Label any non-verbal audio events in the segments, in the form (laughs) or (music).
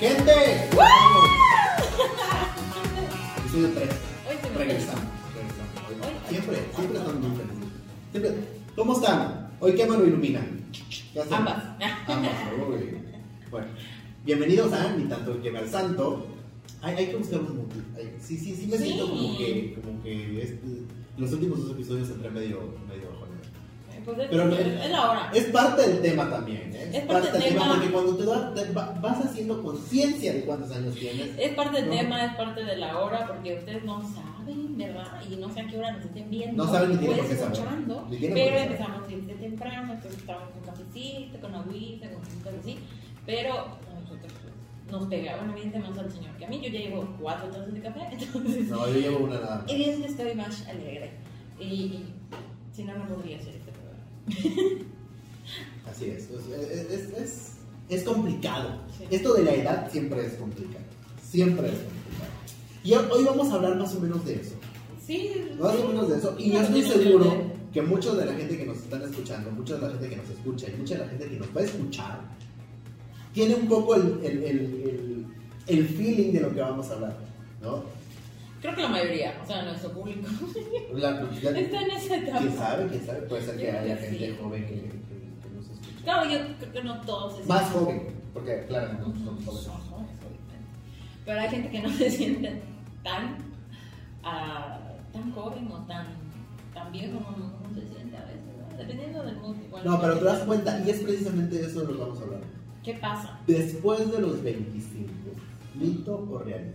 ¡Gente! Episodio 3. Hoy se me Regresamos. regresamos. Siempre, siempre están muy felices. Siempre. ¿Cómo están? Hoy qué mano ilumina. ¿Qué hacen? Ambas. Ambas. (laughs) uy. Bueno, bienvenidos a Ni tanto que al santo. Hay, hay que buscar un motivo. Sí, sí, sí me Sí. siento como que, como que este- los últimos dos episodios entré medio, medio bajonero. Pues es, Pero es, es- la hora. Es parte del tema también, ¿eh? Es parte del tema. porque cuando te, da- te va- vas haciendo conciencia de cuántos años tienes. Es parte del No. tema, es parte de la hora, porque ustedes no saben, ¿verdad? Y no sé a qué hora nos estén viendo. No saben ni tienen por qué escuchando, Pero empezamos desde temprano, entonces estamos con cafecito, con agüita, con cositas así. Pero nosotros nos pega, bueno, evidentemente más al señor que a mí. Yo ya llevo cuatro tazas de café, (laughs) entonces No, yo llevo una nada más. evidentemente estoy más alegre. Y, y si no, no podría programa. (laughs) Así es. Es, es, es, es complicado. Sí. Esto de la edad siempre es complicado. Siempre es complicado. Y hoy- vamos a hablar más o menos de eso. Sí, Más o menos de eso. Y yo estoy seguro que mucha de la gente que nos están escuchando, mucha de la gente que nos escucha y mucha de la gente que nos va a escuchar, tiene un poco el, el, el, el, el feeling de lo que vamos a hablar. ¿No? Creo que la mayoría, o sea, nuestro público, (laughs) La- ya- está en esa etapa. ¿Quién sabe? ¿Quién sabe? Puede ser que haya gente sí. joven que, que, que nos escuche. Claro, yo creo que no todos Más joven, porque claro, no Ujú, somos jóvenes. son jóvenes, obviamente. Pero hay gente que no (laughs) se siente tan, ah, tan joven o tan, tan viejo como como se siente a veces, ¿no? dependiendo del mood. igual. No, pero te das cuenta, y es precisamente de eso de lo que vamos a hablar. ¿Qué pasa? Después de los 25, mito o realidad.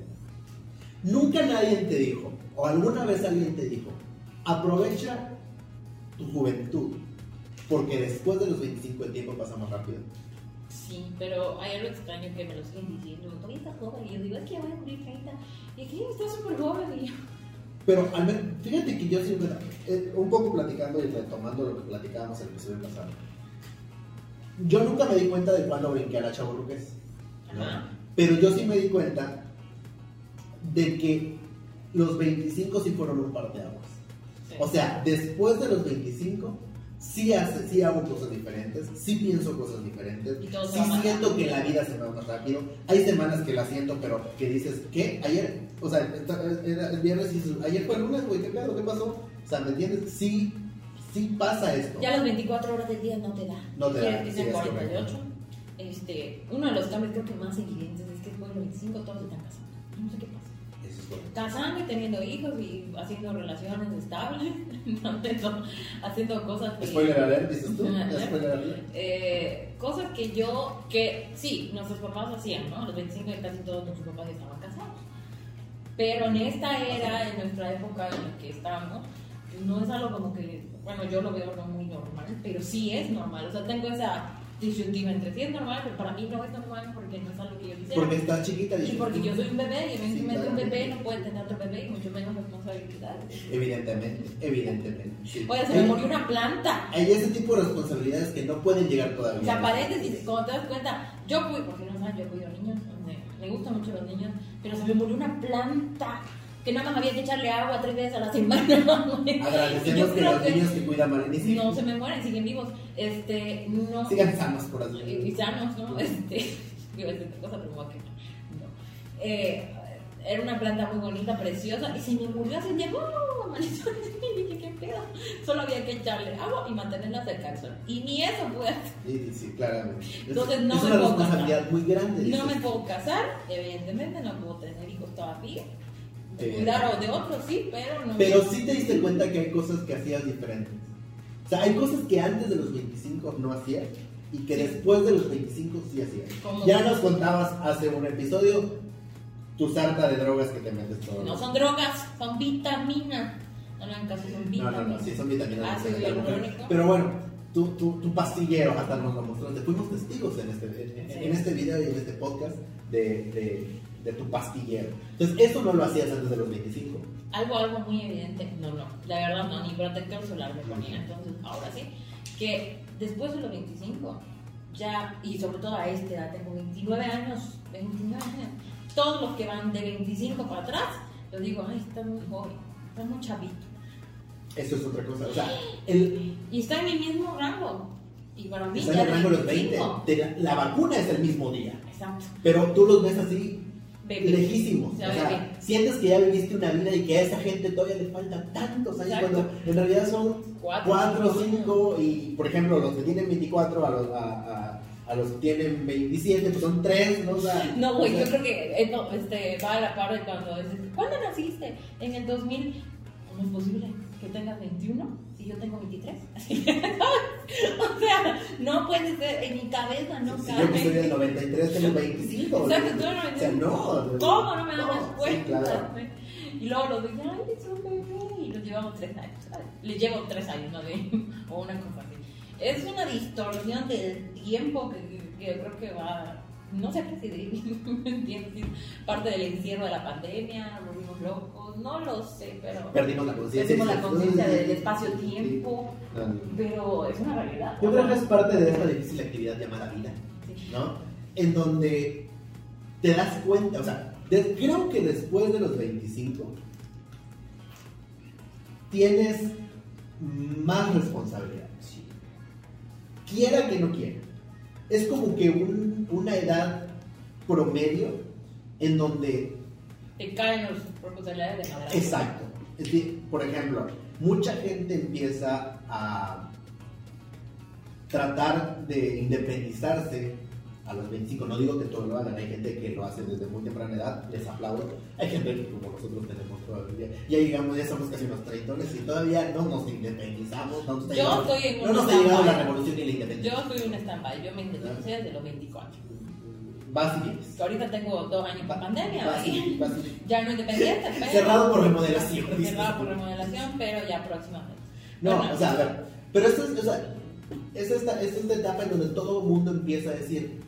Nunca nadie te dijo, o alguna vez alguien te dijo, aprovecha tu juventud, porque después de los 25 el tiempo pasa más rápido. Sí, pero hay algo extraño que me lo siguen diciendo. Todavía estás joven. Y yo digo, es que ya voy a cumplir 30. Y que estás súper joven. Y yo, Pero al menos, fíjate que yo siempre, eh, un poco platicando y retomando lo que platicábamos el episodio pasado, yo nunca me di cuenta de cuándo brinqué a la chavorruquez. ¿no? Pero yo sí me di cuenta de que los 25 sí fueron un parteaguas. sí. O sea, después de los 25, sí, hace, sí hago cosas diferentes, sí pienso cosas diferentes, sí siento que la vida se me va más rápido. Hay semanas que la siento, pero que dices, ¿qué? Ayer, o sea, esta- era el viernes y dices, ayer fue el lunes, güey, ¿qué pedo? ¿Qué pasó? O sea, ¿me entiendes? Sí, sí pasa esto. Ya las 24 horas del día no te da. No te da, sí, sean es 48. Este, uno de los cambios creo que más evidentes es que después de los 25 todos se están casando. No sé qué pasa. Casando y teniendo hijos y haciendo relaciones estables. (laughs) haciendo, haciendo cosas que... Spoiler alert, dices tú. Spoiler alert. Spoiler alert. Eh, cosas que yo, que sí, nuestros papás hacían, ¿no? A los 25 de casi todos nuestros papás estaban casados. Pero en esta era, en nuestra época en la que estamos, no es algo como que, bueno, yo lo veo no muy normal, pero sí es normal. O sea, tengo esa disyuntiva entre sí es normal, pero para mí no es normal porque no es algo que yo quisiera. Porque estás chiquita y porque yo soy un bebé y evidentemente claro. un bebé no puede tener otro bebé y mucho menos responsabilidades. Evidentemente, evidentemente. sí. Oye, se me murió una planta. Hay ese tipo de responsabilidades que no pueden llegar todavía. O sea, paréntesis, cuando te das cuenta, yo cuido, porque no saben, yo cuido niños, me, me gustan mucho los niños, pero se me murió una planta que nada más había que echarle agua tres veces a la semana. (laughs) Agradecemos que los niños que cuidan Maleni sí, no se me mueren, siguen vivos. Este, no. sigan sanos por así y, y decirlo. sanos, ¿no? Este, iba a decir otra cosa, pero me voy a quedar. No. Eh, era una planta muy bonita, preciosa, y se me murió hace tiempo. amaneció y dije, ¿qué pedo? Solo había que echarle agua y mantenerla cerca del sol. Y ni eso pude hacer. Sí, sí, claramente. Es- Entonces, no es me una puedo responsabilidad muy grande. No me dices. puedo casar, evidentemente, no puedo tener hijos todavía. Eh, Cuidar de otros, sí, pero no. Pero sí te diste cuenta que hay cosas que hacías diferentes. O sea, hay cosas que antes de los 25 no hacías y que Sí. después de los 25 sí hacías. Ya nos contabas hace un episodio tu sarta de drogas que te metes todo. No son drogas, son vitaminas. No caso, son No, vitaminas. no, no, sí son vitaminas. Mujer. hialurónico. Pero bueno, tu, tu, tu pastillero, hasta nos lo mostraste. Fuimos testigos en este, en, Sí. en este video y en este podcast de, de, de tu pastillero. Entonces, eso no lo hacías antes de los 25. Algo, algo muy evidente, no, no, la verdad no, ni protector solar me ponía, entonces ahora sí, que después de los 25, ya, y sobre todo a esta edad, tengo 29 años, 29 años, todos los que van de 25 para atrás, yo digo, ay, está muy joven, está muy chavito, Eso es otra cosa. O sea, el, y está en mi mismo rango, Y para mí Están ya en el rango de los 20. 25. Te la- la vacuna es el mismo día. Exacto. Pero tú los ves así, Bebé. lejísimos. Ya o sea, bebé. sientes que ya viviste una vida y que a esa gente todavía le faltan tantos años Exacto. cuando en realidad son Cuatro, 4 o cinco 5 y por ejemplo los que tienen 24 a los, a, a- a los que tienen 27 pues son 3, ¿no? O sea, No, güey, o sea, yo creo que esto este, va a la par de cuando dices, ¿cuándo naciste? En el 2000. ¿Cómo es posible que tengas 21 si yo tengo 23? (laughs) o sea, no puede ser, en mi cabeza no si cabe. yo que soy del 93 tengo (laughs) 25. Exacto, tú eres O sea, no. ¿Cómo no me no, das sí, cuenta? claro. (laughs) Y luego los dije, ay, es un bebé. Y los llevamos tres años. Le llevo tres años, ¿no? De- o una cosa así. Es una distorsión del tiempo que, que yo creo que va. No sé qué (laughs) ¿me entiendes? Si Parte del encierro de la pandemia, nos volvimos locos, no lo sé, pero. Perdimos la conciencia. Perdimos la conciencia del Sí. espacio-tiempo, No, pero es una realidad. Yo creo que es parte de esta difícil actividad llamada vida, Sí. ¿no? En donde te das cuenta, o sea, de- creo que después de los 25 tienes más responsabilidad. Quiera que no quiera. Es como que un- una edad promedio en donde Te caen los responsabilidades de madera. Exacto. Es decir, por ejemplo, mucha gente empieza a tratar de independizarse a los 25. No digo que todos lo hagan, hay gente que lo hace desde muy temprana edad, les aplaudo. Hay gente que como nosotros tenemos todavía, ya llegamos, ya somos casi unos treintones y todavía no nos independizamos. No nos Yo estoy en no un nos ha llegado la revolución ni la independencia. Yo soy un stand-by, yo me independicé desde los 24. Vas y vienes. Ahorita tengo dos años para pandemia, Vas y- ¿vale? vas y- Ya no independiente, (laughs) pero. Cerrado por remodelación. Cerrado por remodelación, pero ya próximamente. No, Bueno, o sea, a ver, pero esto es, o sea, es esta, es esta etapa en donde todo el mundo empieza a decir,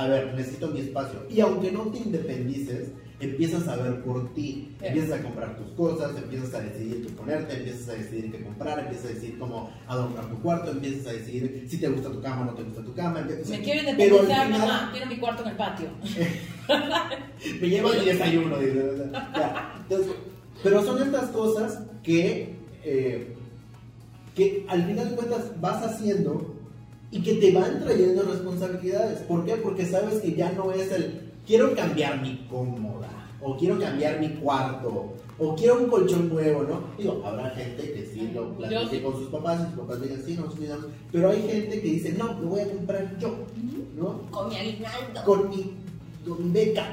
a ver, necesito mi espacio. Y aunque no te independices, empiezas a ver por ti, Sí. empiezas a comprar tus cosas, empiezas a decidir qué ponerte, empiezas a decidir qué comprar, empiezas a decidir cómo adornar tu cuarto, empiezas a decidir si te gusta tu cama o no te gusta tu cama. empiezas- Me quiero independizar, final- mamá. Quiero mi cuarto en el patio. (laughs) me lleva mi desayuno. dice. Entonces, pero son estas cosas que, eh, que al final de cuentas vas haciendo y que te van trayendo responsabilidades. ¿Por qué? Porque sabes que ya no es el quiero cambiar mi cómoda o quiero cambiar mi cuarto o quiero un colchón nuevo, ¿no? Digo, habrá gente que sí lo platique con sus papás y sus papás digan, sí, nos cuidamos, pero hay gente que dice, no, lo voy a comprar yo, ¿no? Con mi aguinaldo. Con mi, con mi beca.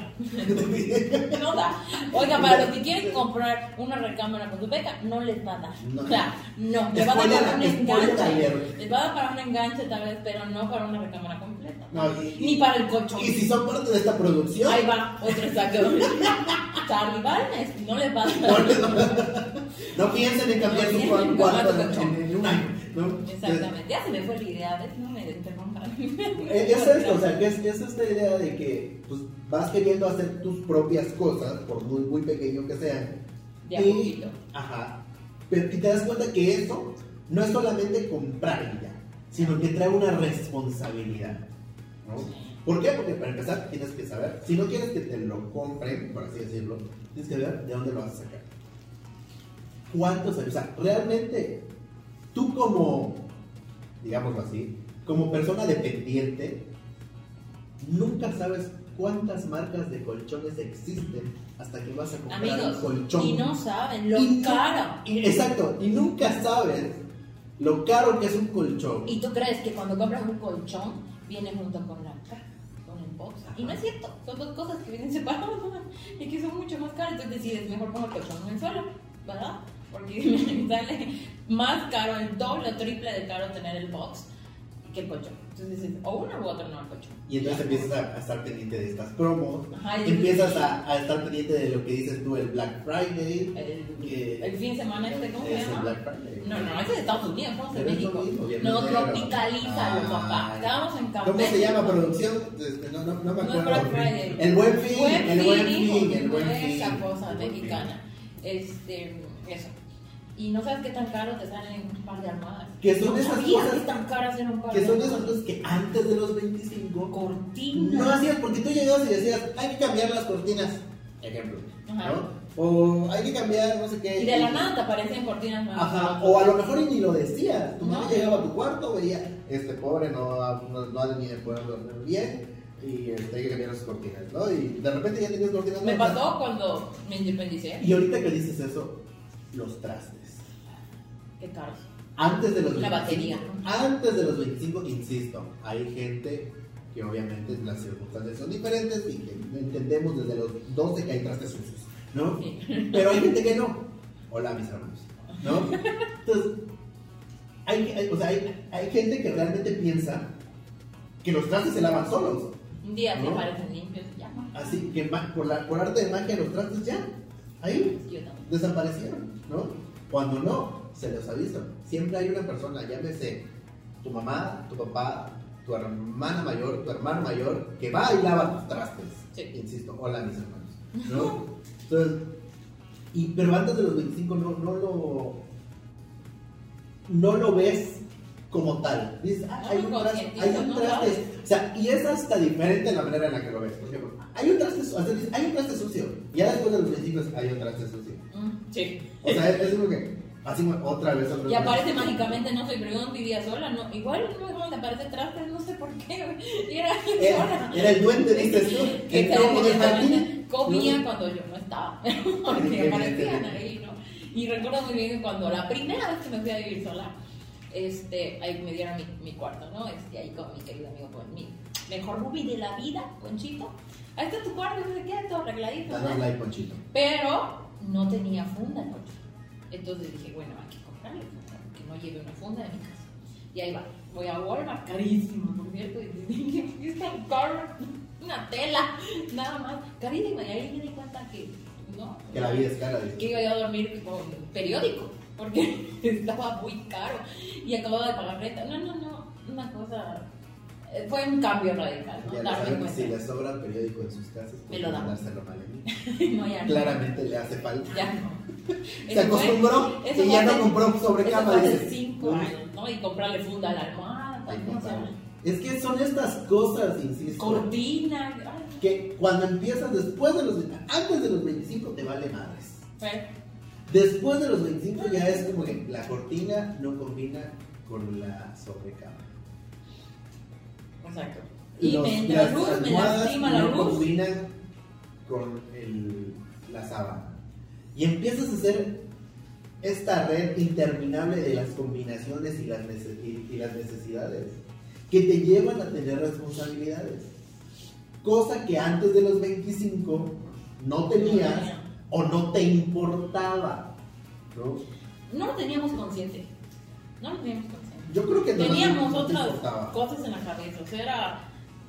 No da. Oiga, para los que quieren comprar una recámara con su beca, no les va a dar. No. O sea, no. Les va a dar para un enganche. Les va a dar para un enganche tal vez, pero no para una recámara completa. No, y- Ni para el colchón. Y si son parte de esta producción, Ahí va, otro saco. (laughs) Charlie Balmes, no les va a dar. no piensen en cambiar su cuarto tu en un año. Exactamente. Ya se me fue la idea, ¿ves? No me interrumpan. (laughs) Eh, Es esto, o sea, que es, es esta idea de que pues, vas queriendo hacer tus propias cosas, por muy, muy pequeño que sean. De a y, poquito. Ajá. Pero y te das cuenta que eso no es solamente comprar ya, sino que trae una responsabilidad. ¿no? ¿Por qué? Porque para empezar tienes que saber, si no quieres que te lo compren, por así decirlo, tienes que ver de dónde lo vas a sacar. ¿Cuántos años? O sea, realmente tú como, digámoslo así, como persona dependiente, nunca sabes cuántas marcas de colchones existen hasta que vas a comprar Amigos, un colchón. y no saben lo Y caro. y- exacto, y nunca sabes lo caro que es un colchón. Y tú crees que cuando compras un colchón viene junto con la con el box. Y no es cierto, son dos cosas que vienen (laughs) separadas y que son mucho más caras. Entonces decides, mejor pongo el colchón en el suelo, ¿verdad? Porque (laughs) me sale más caro, el doble o triple de caro tener el box que el colchón. Entonces dices, o uno u otro no el colchón. Y entonces empiezas a, a estar pendiente de estas promos, Ajá, y- empiezas a, a estar pendiente de lo que dices tú, el Black Friday. El, que- el fin de semana este, ¿cómo se es el llama? Black Friday. No, no, ese es de Estados Unidos, estamos en México. pero- tropicalizan, Ay. papá. Estábamos en. ¿Cómo se llama producción? Este, No, no, no me No es acuerdo. Black Friday. el buen fin, el buen fin, el buen fin. Esa cosa mexicana. Este, eso. Y no sabes qué tan caro te salen un par de almohadas. Que son no esas cosas- qué tan caras eran un par Que de son esas almohadas. cosas que antes de los 25 Cortinas. no hacías porque tú llegabas y decías, hay que cambiar las cortinas. Ejemplo. Ajá. ¿no? O hay que cambiar, no sé qué. Y de la nada te aparecen cortinas nuevas. Ajá, o a lo mejor ni lo decías. Tu mamá No. llegaba a tu cuarto, veía, este pobre no, no, no ha ni de poder dormir bien y este, hay que cambiar las cortinas, ¿no? Y de repente ya tenías cortinas Me nuevas. pasó cuando me independicé. Y ahorita que dices eso, los trastes. Qué caros. Antes de los La 25, batería. Antes de los 25, insisto, hay gente que obviamente las circunstancias son diferentes y que entendemos desde los 12 que hay trastes sucios, ¿no? Sí. Pero hay gente que no. Hola, mis hermanos, ¿no? Entonces, hay, hay- o sea, hay, hay gente que realmente piensa que los trastes se lavan solos. Un día te ¿No? aparecen limpios y ya. Así que por, la, por arte de magia los trastes ya, ahí, desaparecieron, ¿no? Cuando no, se los aviso. Siempre hay una persona, llámese tu mamá, tu papá, tu hermana mayor, tu hermano mayor, que va y lava tus trastes. Sí. Insisto, hola mis hermanos, ¿no? Entonces, y, pero antes de los 25 no, no lo no lo ves como tal. Dices, ah, hay un traste, hay un traste. O sea, y es hasta diferente la manera en la que lo ves. Por ejemplo, hay un traste, sea, dices, hay un traste sucio. Y ya después de los 25 hay un traste sucio. Mm, Sí. O sea, es, como que, así otra vez, otra vez. Y aparece mágicamente, no soy pregón, vivía sola, no, igual no me aparece trastes, no sé por qué, y era Era, era el duende, dices tú. Que Entró por el jardín. comía ¿no? cuando yo no estaba, (laughs) porque (laughs) aparecían ahí, ¿no? Y recuerdo muy bien cuando la primera vez que me fui a vivir sola, este, ahí me dieron mi, mi cuarto, ¿no? Este, ahí con mi querido amigo, con mi mejor movie de la vida, Conchito. Ahí está tu cuarto, no sé qué, todo arregladito, like, Ponchito. Pero no tenía funda coche. Entonces dije, bueno, hay que comprarle funda, porque no lleve una funda de mi casa. Y ahí va, voy a Walmart, carísimo, por cierto, y dije, es tan caro, una tela, nada más, carísima. Y ahí me di cuenta que, no, Que la vida es cara, que iba yo a dormir con periódico, porque (laughs) estaba muy caro y acababa de pagar renta. No, no, no, una cosa, eh, fue un cambio radical, ¿no? Ya Darme cuenta. si le sobra el periódico en sus casas, Me lo dan. (laughs) no, ya no. Claramente le hace falta. Ya no. (laughs) Se Eso fue- acostumbró eso y ya fue no compró sobre Eso cama. fue hace cinco años, ¿no? Y comprarle funda a la almohada. Es que son estas cosas, insisto, cortina, ay, que cuando empiezas después de los, antes de los 25 te vale madres. fue- Después de los 25 ya es como que la cortina no combina con la sobrecama. Exacto. Y Los- me entra las luz, me almohadas lastima la no luz. combinan con el- la sábana. Y empiezas a hacer esta red interminable de las combinaciones y las, y- y las necesidades que te llevan a tener responsabilidades. Cosa que antes de los 25 no tenías tenía. O no te importaba. ¿no? No lo teníamos consciente. No lo teníamos consciente. Yo creo que no, Teníamos no otras importaba. cosas en la cabeza. O sea, era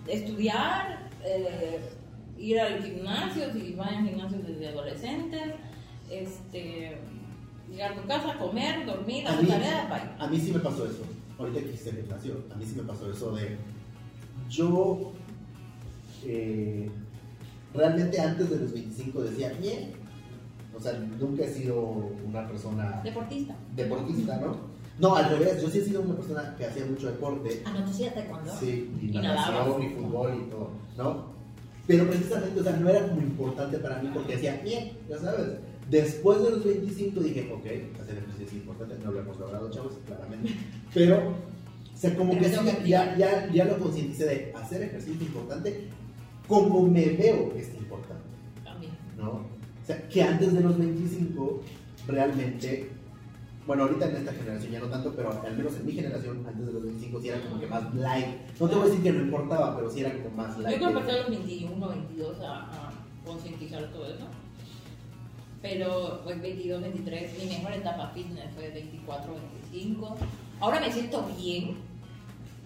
estudiar, eh, ir al gimnasio, si van al gimnasio desde adolescentes, este, llegar a tu casa, comer, dormir, A hacer mí, tareas, bye. a mí sí me pasó eso. Ahorita que hice el gimnasio, a mí sí me pasó eso de. Yo. eh, realmente antes de los 25 decía, bien. O sea, nunca he sido una persona Deportista. deportista, ¿no? No, al revés, yo sí he sido una persona que hacía mucho deporte. Ah, no, tú hacías taekwondo. Sí, y Y natación, y fútbol y todo, ¿no? Pero precisamente, o sea, no era como importante para mí porque decía, bien, ya sabes. Después de los 25 dije, ok, hacer ejercicio es importante, no lo hemos logrado, chavos, claramente. (laughs) Pero, o sea, como Pero que sí, que ya, ya, ya lo concienticé de hacer ejercicio es importante como me veo que es importante, También. ¿no? O sea, que antes de los 25, realmente, bueno, ahorita en esta generación ya no tanto, pero al menos en mi generación, antes de los 25, sí era como que más light. No te voy a decir que no importaba, pero sí era como más Yo light. creo que a los 21, 22 a, a concientizar todo eso. Pero pues 22, 23, mi mejor etapa fitness fue 24, 25. Ahora me siento bien.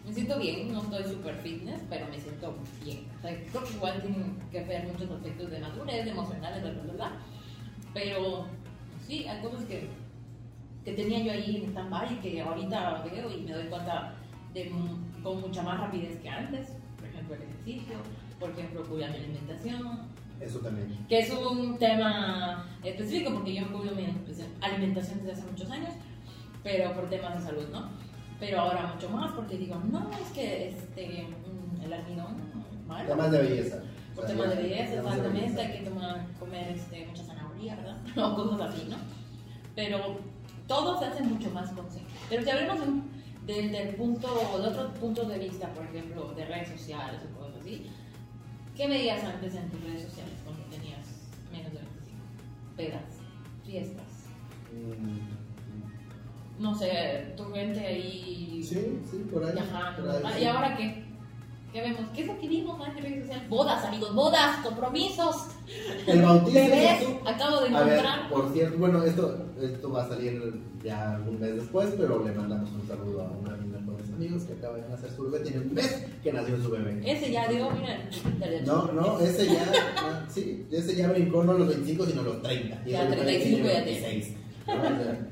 Me siento bien, no estoy super fitness, pero me siento bien. O sea, creo que igual tienen que ver muchos aspectos de madurez, de emocionales, de bla. Pero sí, hay cosas que, que tenía yo ahí en stand-by que ahorita veo y me doy cuenta de, con mucha más rapidez que antes. Por ejemplo, el ejercicio, por ejemplo, cuidar mi alimentación, Eso también. que es un tema específico porque yo cuido mi alimentación desde hace muchos años, pero por temas de salud, ¿no? Pero ahora mucho más porque digo, no, es que este, mm, el almidón, malo. Además de belleza. Por O sea, tema de belleza, exactamente, hay que tomar, comer este, mucha zanahoria, ¿verdad? (laughs) O cosas así, ¿no? Pero todo se hace mucho más consciente. Pero si hablamos de un- del, del punto, de otros puntos de vista, por ejemplo, de redes sociales o cosas así, ¿qué veías antes en tus redes sociales cuando tenías menos de 25? Pedas, fiestas, Mm, no sé, tu gente ahí Sí, sí, por ahí. viajando. por ahí, sí. ¿Y ahora qué? ¿Qué vemos? ¿Qué es lo que vimos en redes sociales? Bodas, amigos, bodas, compromisos, El bautizo. bebés. Acabo de encontrar. por cierto, bueno, esto, esto va a salir ya un mes después, pero le mandamos un saludo a una de mis mejores amigos que acaba de nacer su bebé. Tiene un mes que nació su bebé. Ese ya dio, mira. No, no, ese ya, ah, sí, ese ya brincó no los 25, sino los 30. Y Ya, ese bebé 35 ya tiene tiene. 26, ¿no? O sea,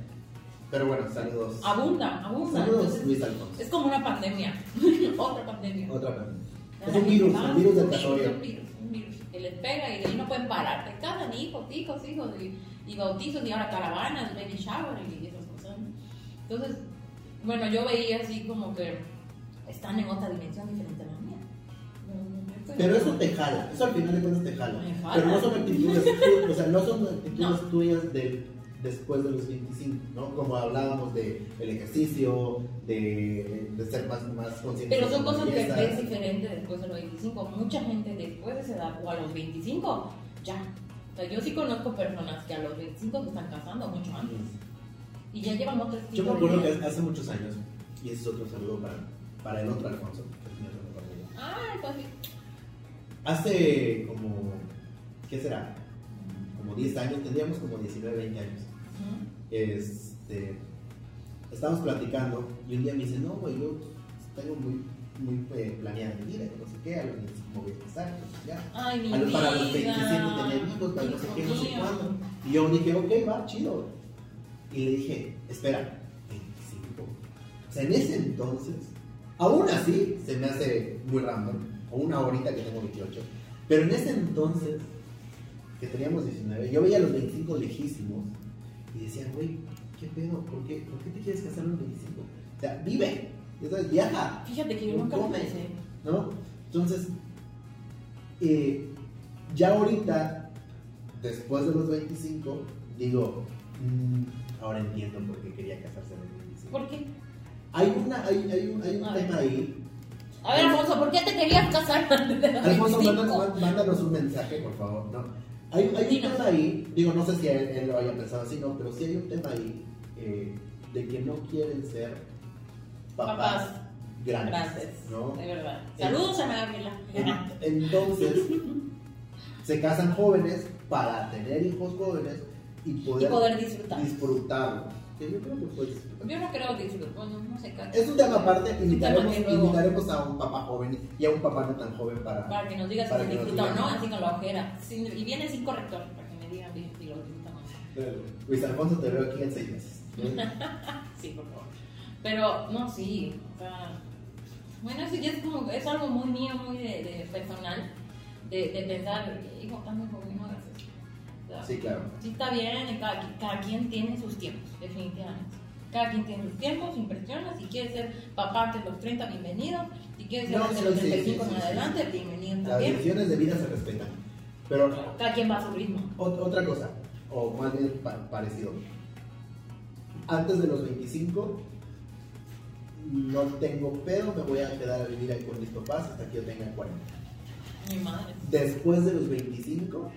Pero bueno, saludos. Abunda, abunda. Saludos, Entonces, Luis Alfonso. es como una pandemia. (laughs) Otra pandemia. Otra. Ya Es un virus, un virus del casorio. Un virus, un virus que les pega y de ahí no pueden parar. Te casan hijos, hijos, hijos y, y bautizos y ahora caravanas, baby shower y esas cosas. Entonces, bueno, yo veía así como que están en otra dimensión diferente a la mía. Pero eso te jala, eso al final de cuentas te jala. Jala. Pero no son actitudes, tu- o sea, no son (laughs) actitudes No. tuyas del después de los 25, ¿no? Como hablábamos de el ejercicio, de, de ser más, más consciente. Pero son cosas que ves diferente después de los 25. Mucha gente después de esa edad o a los 25, ya. O sea, yo sí conozco personas que a los 25 se están casando mucho antes y ya llevan otro estilo Yo me acuerdo que hace muchos años, y ese es otro saludo para, para el otro Alfonso, es. Ah, pues sí. Hace como, ¿qué será? Como 10 años, tendríamos como 19, 20 años. Ujú. este, estábamos platicando y un día me dice, no, güey, yo tengo muy, muy eh, planeada mi vida, no sé qué, a los 25 voy a casar, sé ya. Ay, mi A los- para los vida. 27 tener hijos, para no sé qué, no sé cuándo. Y yo dije, ok, va, chido. Y le dije, espera, 25. O sea, en ese entonces, aún así, se me hace muy random, o una ahorita que tengo 28, pero en ese entonces, que teníamos 19, yo veía los 25 lejísimos y decía, güey, ¿qué pedo? ¿Por qué, ¿Por qué te quieres casar a los 25? O sea, vive, entonces viaja, Fíjate que yo nunca lo pensé. ¿no? Entonces, eh, ya ahorita, después de los 25, digo, mm, ahora entiendo por qué quería casarse a los 25. ¿Por qué? Hay, una, hay, hay un, hay un A ver. tema ahí. A ver, Alfonso, ¿por qué te querías casar antes de los Alfonso, 25? mándanos, mándanos un mensaje, por favor. ¿no? Hay, hay un tema ahí, digo, no sé si él, él lo haya pensado así, no, pero sí hay un tema ahí eh, de que no quieren ser papás, Papás. grandes. ¿no? de verdad. Saludos a Gabriela. En- Entonces, (laughs) se casan jóvenes para tener hijos jóvenes y Y poder, poder disfrutar. disfrutarlo. Que yo creo que disfrutar. Yo no creo disfrutar. Bueno, no sé. Es un tema aparte, invitaremos, que invitaremos a un papá joven y a un papá no tan joven para... Para que nos digas si que disfruta o no, así con la ojera. Sin- y viene sin corrector, para que me digan si lo disfrutan o no. Luis Alfonso, te veo aquí en seis meses. (laughs) Sí, por favor. Pero, no, sí. O sea, bueno, eso ya es como, es algo muy mío, muy de, de personal, de, de pensar, hijo, estás muy joven. Sí, claro. Sí está bien, cada, cada quien tiene sus tiempos, definitivamente. Cada quien tiene sus tiempos, impresiones. Si quieres ser papá antes de los 30, bienvenido. Si quieres ser No, desde sí, los sí, 35 sí, en adelante, bienvenido Las también. decisiones de vida se respetan. Pero Cada quien va a su ritmo. ot- otra cosa, o más bien pa- parecido. Antes de los 25, no tengo pedo, me voy a quedar a vivir ahí con mis papás hasta que yo tenga 40. Mi madre. Después de los 25,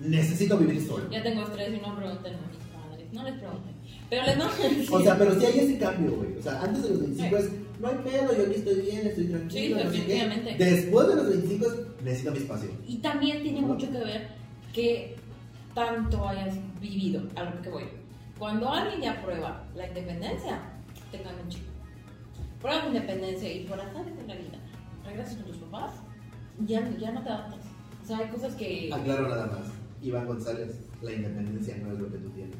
necesito vivir solo. Ya tengo estrés y no pregunten a mis padres. No les pregunten. Pero les mando O sea, pero sí hay ese cambio, güey. O sea, antes de los 25 es, no hay pedo, yo aquí estoy bien, estoy tranquilo. Sí, no definitivamente. Después de los 25 es, necesito mi espacio. Y también tiene mucho que ver que tanto hayas vivido, a lo que voy. Cuando alguien ya prueba la independencia, te cambia un chico. Prueba la independencia y por azar de la vida, regresas con tus papás, ya, ya no te adaptas. O sea, hay cosas que... Aclaro nada más. Iván González, la independencia no es lo que tú tienes.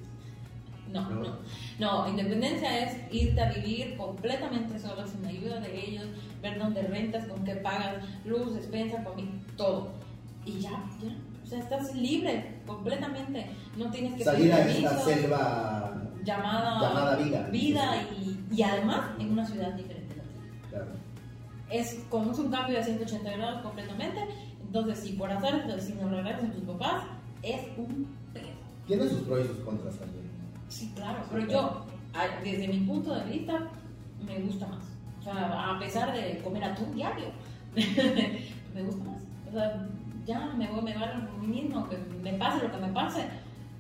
No, No. no. No, independencia es irte a vivir completamente solo, sin ayuda de ellos, ver dónde rentas, con qué pagas, luz, despensa, comida, todo. Y ya, ya. O sea, estás libre completamente. No tienes que Salir a esta selva. llamada, llamada vida. vida y, y además en una ciudad diferente. la. Claro. Es como es un cambio de 180 grados completamente. Entonces, si por hacer, si no regresas a tus papás, es un pedo. Tiene sus pros y sus contras también. Sí, claro, pero yo, desde mi punto de vista, me gusta más. O sea, a pesar de comer atún diario, (laughs) me gusta más. O sea, ya me voy, me va a mí mismo, que me pase lo que me pase,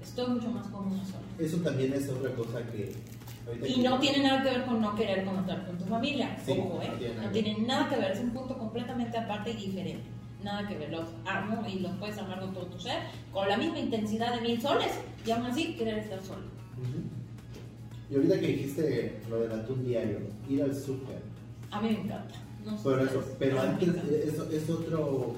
estoy mucho más cómoda sola. Eso también es otra cosa que... Y que- no tiene nada que ver con no querer conectar con tu familia, Sí, ojo, no ¿eh? tiene nada No tiene nada que ver, es un punto completamente aparte y diferente. Nada que ver, los amo y los puedes amar con todo tu ser, con la misma intensidad de mil soles, y aún así querer estar solo. Ujú. Y ahorita que dijiste lo del atún diario, ir al súper, A mí me encanta. No sé Pero eso, pero antes eso es otro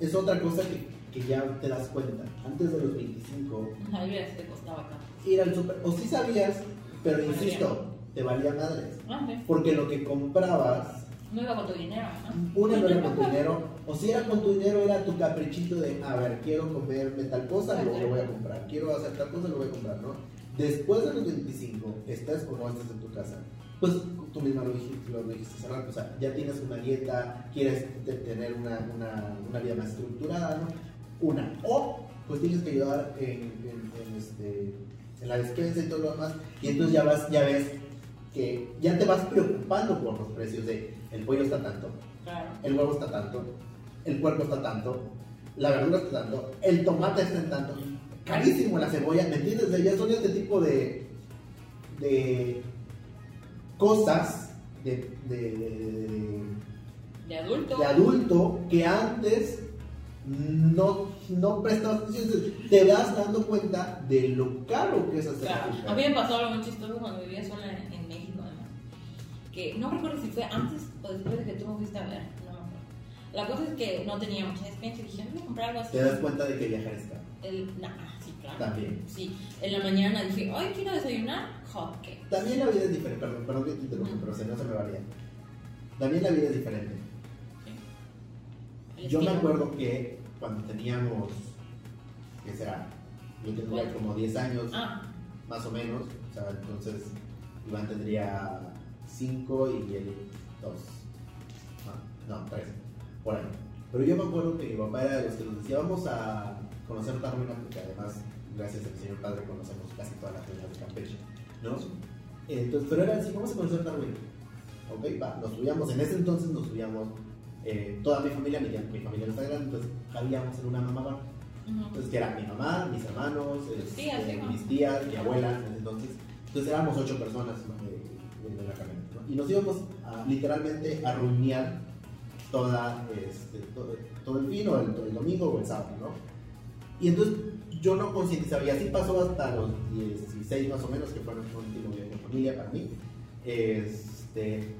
es otra cosa que, que ya te das cuenta. Antes de los 25, La vida te costaba acá. ir al súper, o sí sabías, pero insisto, te valía madres. Ah. Porque lo que comprabas, No iba con tu dinero, ¿no? una no era con tu dinero, o si era con tu dinero era tu caprichito de, a ver, quiero comerme tal cosa, lo, lo voy a comprar, quiero hacer tal cosa, lo voy a comprar, ¿no? Después de los 25, estés o no estés en tu casa, pues tú misma lo dijiste, lo dijiste hace rato, o sea, ya tienes una dieta, quieres te- tener una, una, una vida más estructurada, ¿no? Una. O pues tienes que ayudar en, en- en, este, en la despensa y todo lo demás, y entonces ya vas, ya ves que ya te vas preocupando por los precios de el pollo está tanto, Claro. el huevo está tanto, el puerco está tanto, la verdura está tanto, el tomate está en tanto, carísimo la cebolla, ¿me entiendes? Ya son este tipo de, de cosas de, de, de- De adulto. de adulto que antes no, no prestabas atención. Te vas dando cuenta de lo caro que es hacer Claro. A mí me pasó algo muy chistoso cuando vivía sola en, en México, además. Que no recuerdo si fue antes o después de que tú me fuiste a ver. No me acuerdo. La cosa es que no tenía mucha despensa y dije, voy a comprar algo así. Te das cuenta de que viajar es caro. El, nah, sí, claro. También. Sí. En la mañana dije, hoy quiero desayunar hot cake. También la vida es diferente, perdón, perdón que te interrumpa, pero si no se me varía. También la vida es diferente. Yo me acuerdo que cuando teníamos, ¿qué será? Yo tendría como 10 años, Ah, más o menos. O sea, entonces Iván tendría 5 y él 2. No, 3. Por ahí. Pero yo me acuerdo que mi papá era de los que nos decía, vamos a conocer otra ruina, porque además, gracias al señor padre, conocemos casi todas las ruinas de Campeche, ¿no? Entonces, pero era así, vamos a conocer otra ruina. Ok, va, nos subíamos, en ese entonces nos subíamos, eh, toda mi familia, mi, mi familia no está grande, entonces cabíamos en una mamá bar. Entonces, que era mi mamá, mis hermanos, este, mis tías, mi abuela, en ese entonces. Entonces éramos ocho personas en la camioneta. Y nos íbamos a, literalmente a rumiar toda, este, todo, todo el fin, o el, el domingo o el sábado, ¿no? Y entonces yo no concientizaba, y así pasó hasta los 16 más o menos, que fue nuestro último viaje en familia para mí. Este,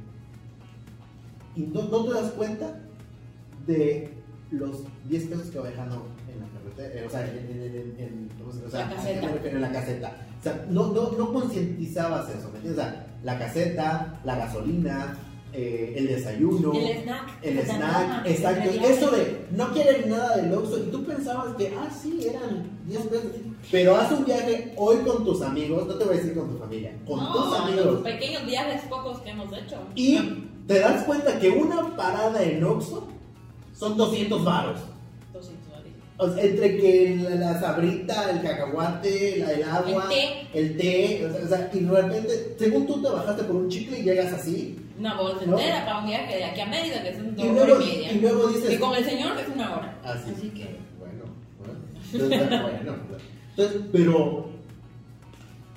y no, no te das cuenta de los 10 pesos que va dejando en la carretera, eh, o sea, en, en, en- en- ¿cómo se- o sea, La caseta. O sea, no, no, no concientizabas eso, ¿me entiendes? O sea, la caseta, la gasolina, eh, el desayuno, El snack. el snack, exacto. Eso de no quieren nada del Oxxo y tú pensabas que, ah, sí, eran 10 pesos. Pero haz un viaje hoy con tus amigos, no te voy a decir con tu familia, con No, tus Los amigos. pequeños viajes pocos que hemos hecho. Y te das cuenta que una parada en Oxxo son 200 varos. 200 dólares. O sea, entre que la, la sabrita, el cacahuate, la- el agua, El el té, o sea, o sea, y de repente, según tú te bajaste por un chicle y llegas así, Una bolsa ¿No? entera para un viaje de aquí a Mérida, que son y dos luego, y media. y luego dices, Y con el señor es una hora. Así, Así que. Bueno, bueno. Entonces, (laughs) bueno, entonces, pero.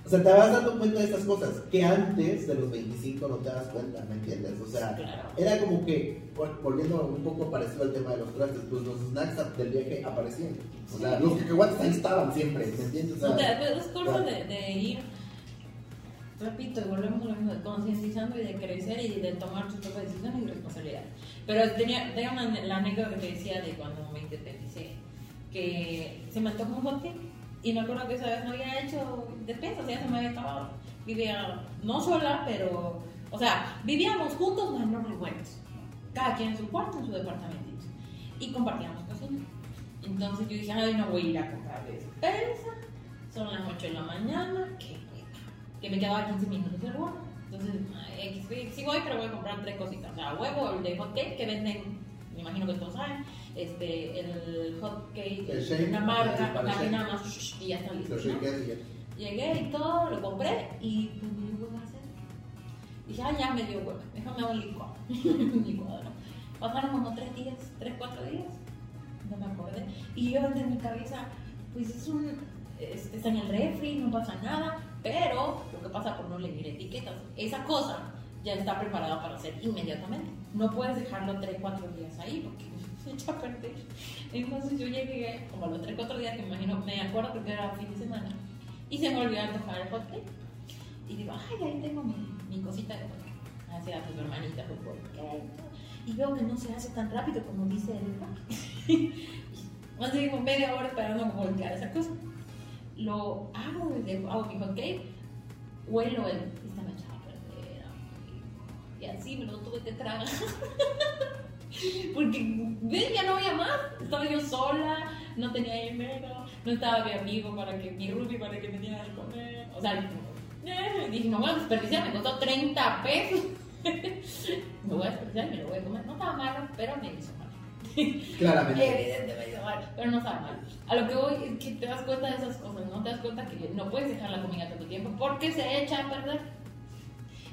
O sea, te vas dando cuenta de estas cosas que antes de los 25 no te das cuenta, ¿me entiendes? O sea, Claro. era como que, vol- volviendo un poco parecido al tema de los trastes, pues los snacks del viaje aparecían. O sea, los cacahuates ahí estaban siempre, ¿me entiendes? O sea, O sea, pues, es cosa claro. de, de ir, repito, y volvemos a lo mismo, de concientizando y de crecer y de tomar tus propias decisiones y responsabilidades. Pero tenía, tenía una, la anécdota que te decía de cuando me independicé, que se me antojó un cake y me acuerdo que esa vez no había hecho despensa, o sea, se me había acabado. Vivía no sola, pero, o sea, vivíamos juntos, mas no revueltos. Cada quien en su cuarto, en su departamentito. Y compartíamos cocina. Entonces yo dije, ay, no voy a ir a comprar despensa. Son las 8 de la mañana, hueva. Que me quedaba 15 minutos del lugar. Entonces, sí, sí voy, pero voy a comprar tres cositas. O sea, huevo, el de hot cake que venden, me imagino que todos saben. Este, el hot cake, El una marca, la nada más y ya está listo. ¿no? Llegué y todo, lo compré y pues me dio hueva hacer. Dije, ah, ya me dio hueva, déjame un licuado. (laughs) un licuado, ¿no? Pasaron como tres días, tres, cuatro días, no me acordé. Y yo en mi cabeza, pues es un, este, está en el refri, no pasa nada, pero lo que pasa por no leer etiquetas, esa cosa ya está preparada para hacer inmediatamente. No puedes dejarlo tres, cuatro días ahí porque se echa a perder. Entonces yo llegué como los tres, cuatro días, que me imagino, me acuerdo porque era fin de semana, y se me olvidó antojar el hot. Y digo, ay, ahí tengo mi, mi cosita de hot cake. Hace a tus hermanitas el hot cake. Y veo que no se hace tan rápido como dice el pack. (laughs) Así como media hora esperando voltear esa cosa. Lo hago, de, hago mi hot cake, huelo el. y Está me echaba a perder. Y así me lo tuve que tragar. (laughs) Porque, ya no había más. Estaba yo sola, no tenía dinero, no estaba mi amigo para que, mi Ruby para que me diera de comer. O sea, eh, dije, no voy a desperdiciar, me costó 30 pesos. (laughs) me voy a desperdiciar, me lo voy a comer. No estaba malo, pero me hizo mal. (laughs) Claramente. Evidentemente, mal, pero no sabe mal. A lo que voy es que te das cuenta de esas cosas, ¿no? Te das cuenta que no puedes dejar la comida tanto tiempo porque se echa a perder.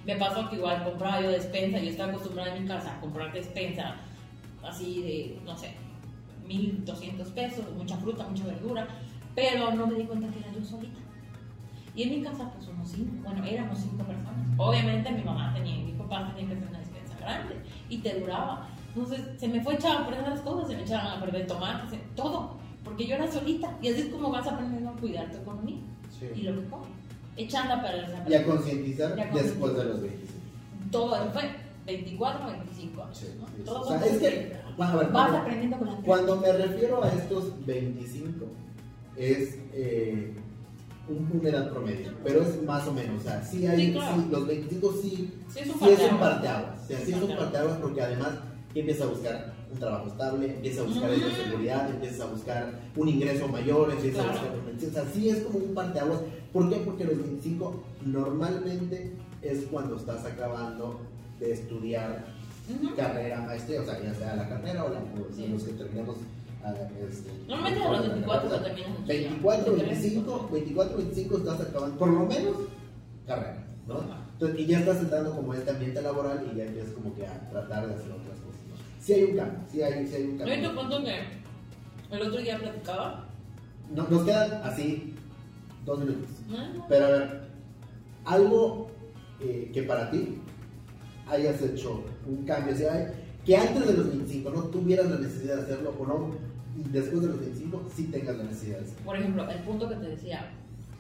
Me pasó que igual compraba yo despensa, yo estaba acostumbrada en mi casa a comprar despensa así de, no sé, 1200 pesos, mucha fruta, mucha verdura, pero no me di cuenta que era yo solita. Y en mi casa, pues somos cinco, bueno, éramos cinco personas. Obviamente mi mamá tenía, mi papá tenía que hacer una despensa grande y te duraba. Entonces se me fue echado a perder las cosas, se me echaron a perder tomates, todo, porque yo era solita. Y así es como vas aprendiendo a cuidar tu economía Sí. y lo que comes. Echando a perder esa Y a concientizar después de los 25. todo fue 24 25 años. Sí, ¿no? Todo O sea, es que, bueno, a ver, vas cuando- aprendiendo con la Cuando me refiero a estos 25, es eh, un- una edad promedio, pero es más o menos, o sea, sí hay, Sí, claro. sí, los 25 sí, Sí, es un parteaguas. o sí es un parteaguas porque además empiezas a buscar un trabajo estable, empiezas a buscar esa Ujú. seguridad, empiezas a buscar un ingreso mayor, empiezas Claro. a buscar o sea, sí es como un parteaguas, ¿por qué? Porque los 25 normalmente es cuando estás acabando de estudiar carrera, maestría, o sea, ya sea la carrera o, la, o Sí. los que terminamos. este, Normalmente a los 24 la lo carrera. terminas. 24, ¿Te 25, 24, 25 estás acabando, por lo menos, carrera, ¿no? Entonces, y ya estás entrando como este ambiente laboral y ya empiezas como que a tratar de hacer otras cosas, ¿no? Sí hay un cambio, sí hay, sí hay un cambio. te cuento que el otro día platicaba. No- nos quedan así dos minutos. ¿no? Pero a ver, algo eh, que para ti hayas hecho un cambio, o sea, que antes de los 25 no tuvieras la necesidad de hacerlo o no, y después de los 25 sí tengas la necesidad de hacerlo. Por ejemplo, el punto que te decía,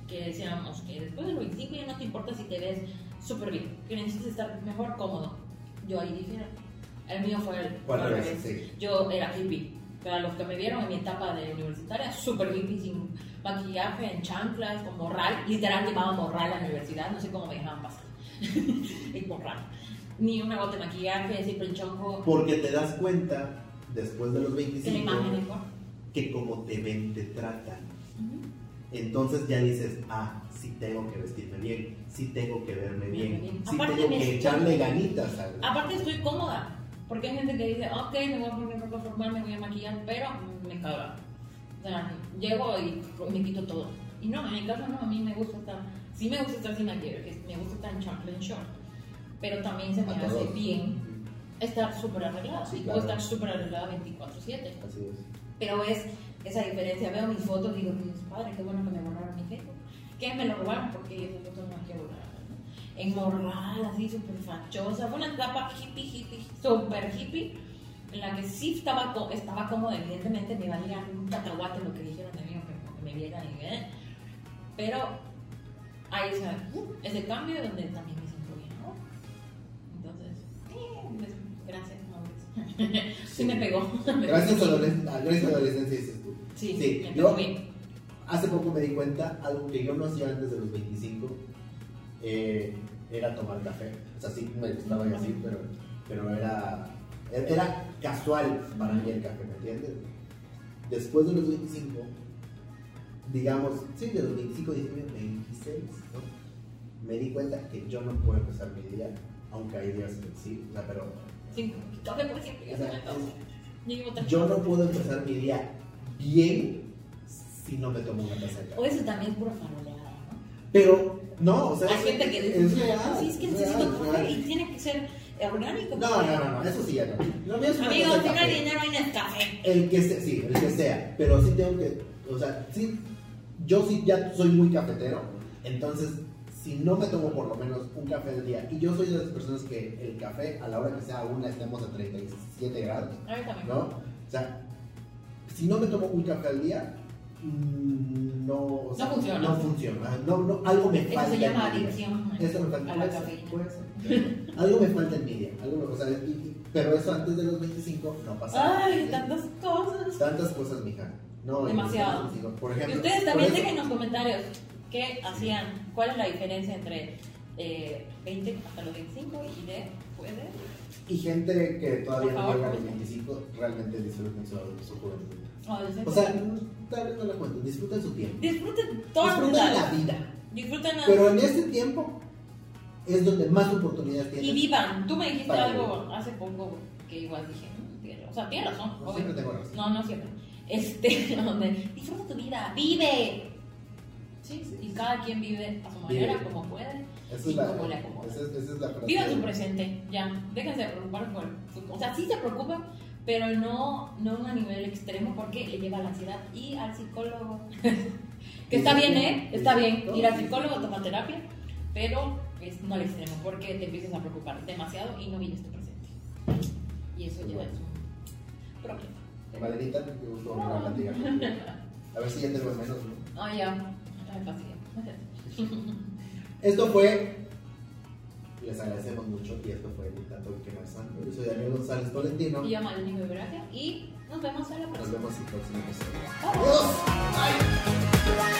que decíamos que después de los 25 ya no te importa si te ves súper bien, que necesitas estar mejor cómodo. Yo ahí difiero. El mío fue el revés, revés. sí. Yo era hippie. Para los que me vieron en mi etapa de universitaria, súper hippie, sin maquillaje, en chanclas, con morral. Literal llevaba morral a la universidad, no sé cómo me dejaban pasar. (laughs) y morral. Ni una gota de maquillaje, siempre el. Porque te das cuenta, después de los Que la 25, imagen importa. que como te ven, te tratan. Ujú. Entonces ya dices, ah, sí tengo que vestirme bien, sí tengo que verme bien, bien. sí Aparte tengo que estoy- echarle ganitas a Aparte estoy cómoda, porque hay gente que dice, ok, me voy a poner ropa formal, me voy a maquillar, pero me caga. O sea, llego y me quito todo. Y no, en mi caso no, a mí me gusta estar, sí me gusta estar sin maquillaje, me gusta estar en short, pero también se me hace todos. bien estar súper arreglada. Sí, claro. puedo estar súper arreglada 24-7. Así es. Pero es esa diferencia. Veo mis fotos y digo, Dios padre, qué bueno que me borraron mi Facebook. Que me lo robaron porque esas fotos no hay que borrarlas. ¿no? En morral, así súper fachosa. Fue una etapa hippie, hippie, súper hippie. En la que sí estaba, estaba cómoda, evidentemente me valía un cacahuate lo que dijeron de mí, o que, o me vieran y ¿eh? Pero hay esa, ese cambio donde también me (laughs) sí me pegó. Gracias a la adolescencia dices tú. Sí, Sí, me yo- bien. Hace poco me di cuenta, algo que yo no hacía antes de los 25, eh, era tomar café. O sea, sí me gustaba y así, pero, pero era, era casual para mí el café, ¿me entiendes? Después de los 25, digamos, sí, de los 25, 19, 26, ¿no? Me di cuenta que yo no puedo empezar mi día, aunque hay días que sí, o sea, pero Café por o sea, Yo no puedo empezar mi día bien si no me tomo una taza de O café. eso también es pura faroleada, ¿no? Pero, no, o sea, Hay es, gente que dice, es real. sí, es que es necesito café y tiene que ser orgánico. No, no, no, no, eso sí ya no. No hay café. dinero, hay Nescafé. El que sea, sí, el que sea. Pero sí tengo que, o sea, sí, yo sí ya soy muy cafetero. Entonces, si no me tomo por lo menos un café al día, y yo soy de las personas que el café, a la hora que sea una, estemos a 37 grados. ¿no? O sea, si no me tomo un café al día, mm, no, o sea, No funciona. No funciona. No, no, algo me Eso falta. se en llama adicción Eso me falta. a la puede ser, cafeína. puede ser. algo me falta en mi día. Algo, o sea, y- y- pero eso antes de los 25 no pasa. Ay, tantas cosas. Tantas cosas, mija. No, y Demasiado. los 25, Por Y ejemplo, ustedes por también eso- dejen en los comentarios qué hacían, cuál es la diferencia entre eh, 20 hasta los 25 y de puede. Y gente que todavía no llega a los comenten. 25 realmente disfruten su, su juventud. O sea, tal vez no la cuenten, disfruten su tiempo. disfruten toda disfruten la vida. Disfruten la- Pero en este tiempo es donde más oportunidades y tienen. vivan. Tú me dijiste algo hace poco que igual dije, "Mm, o sea, tienes razón. No siempre tengo razón. No, no siempre. Este, (laughs) donde disfruta tu vida, vive. Sí, Sí. y cada quien vive a su manera, Vive. como puede. Esa y la, como le acomoda. esa es, esa es la frase. Vivan su presente, ya. Déjense de preocupar por futuro. O sea, sí se preocupen, pero no, no a nivel extremo porque le lleva a la ansiedad y al psicólogo. (laughs) que está bien, ¿eh? Está bien. Ir al psicólogo, tomar terapia, pero es no al extremo porque te empiezas a preocupar demasiado y no vives tu presente. Y eso ya es un problema. Malenita, me gustó volver a. (laughs) A ver si ya te veo menos, ¿no? Ah, ya. Esto fue. Les agradecemos mucho y esto fue el tanto que más Yo soy Daniel González Tolentino. Y yo, Malini Gracia, y nos vemos en la Nos próxima. vemos en el próximo episodio. Bye. Adiós. Bye.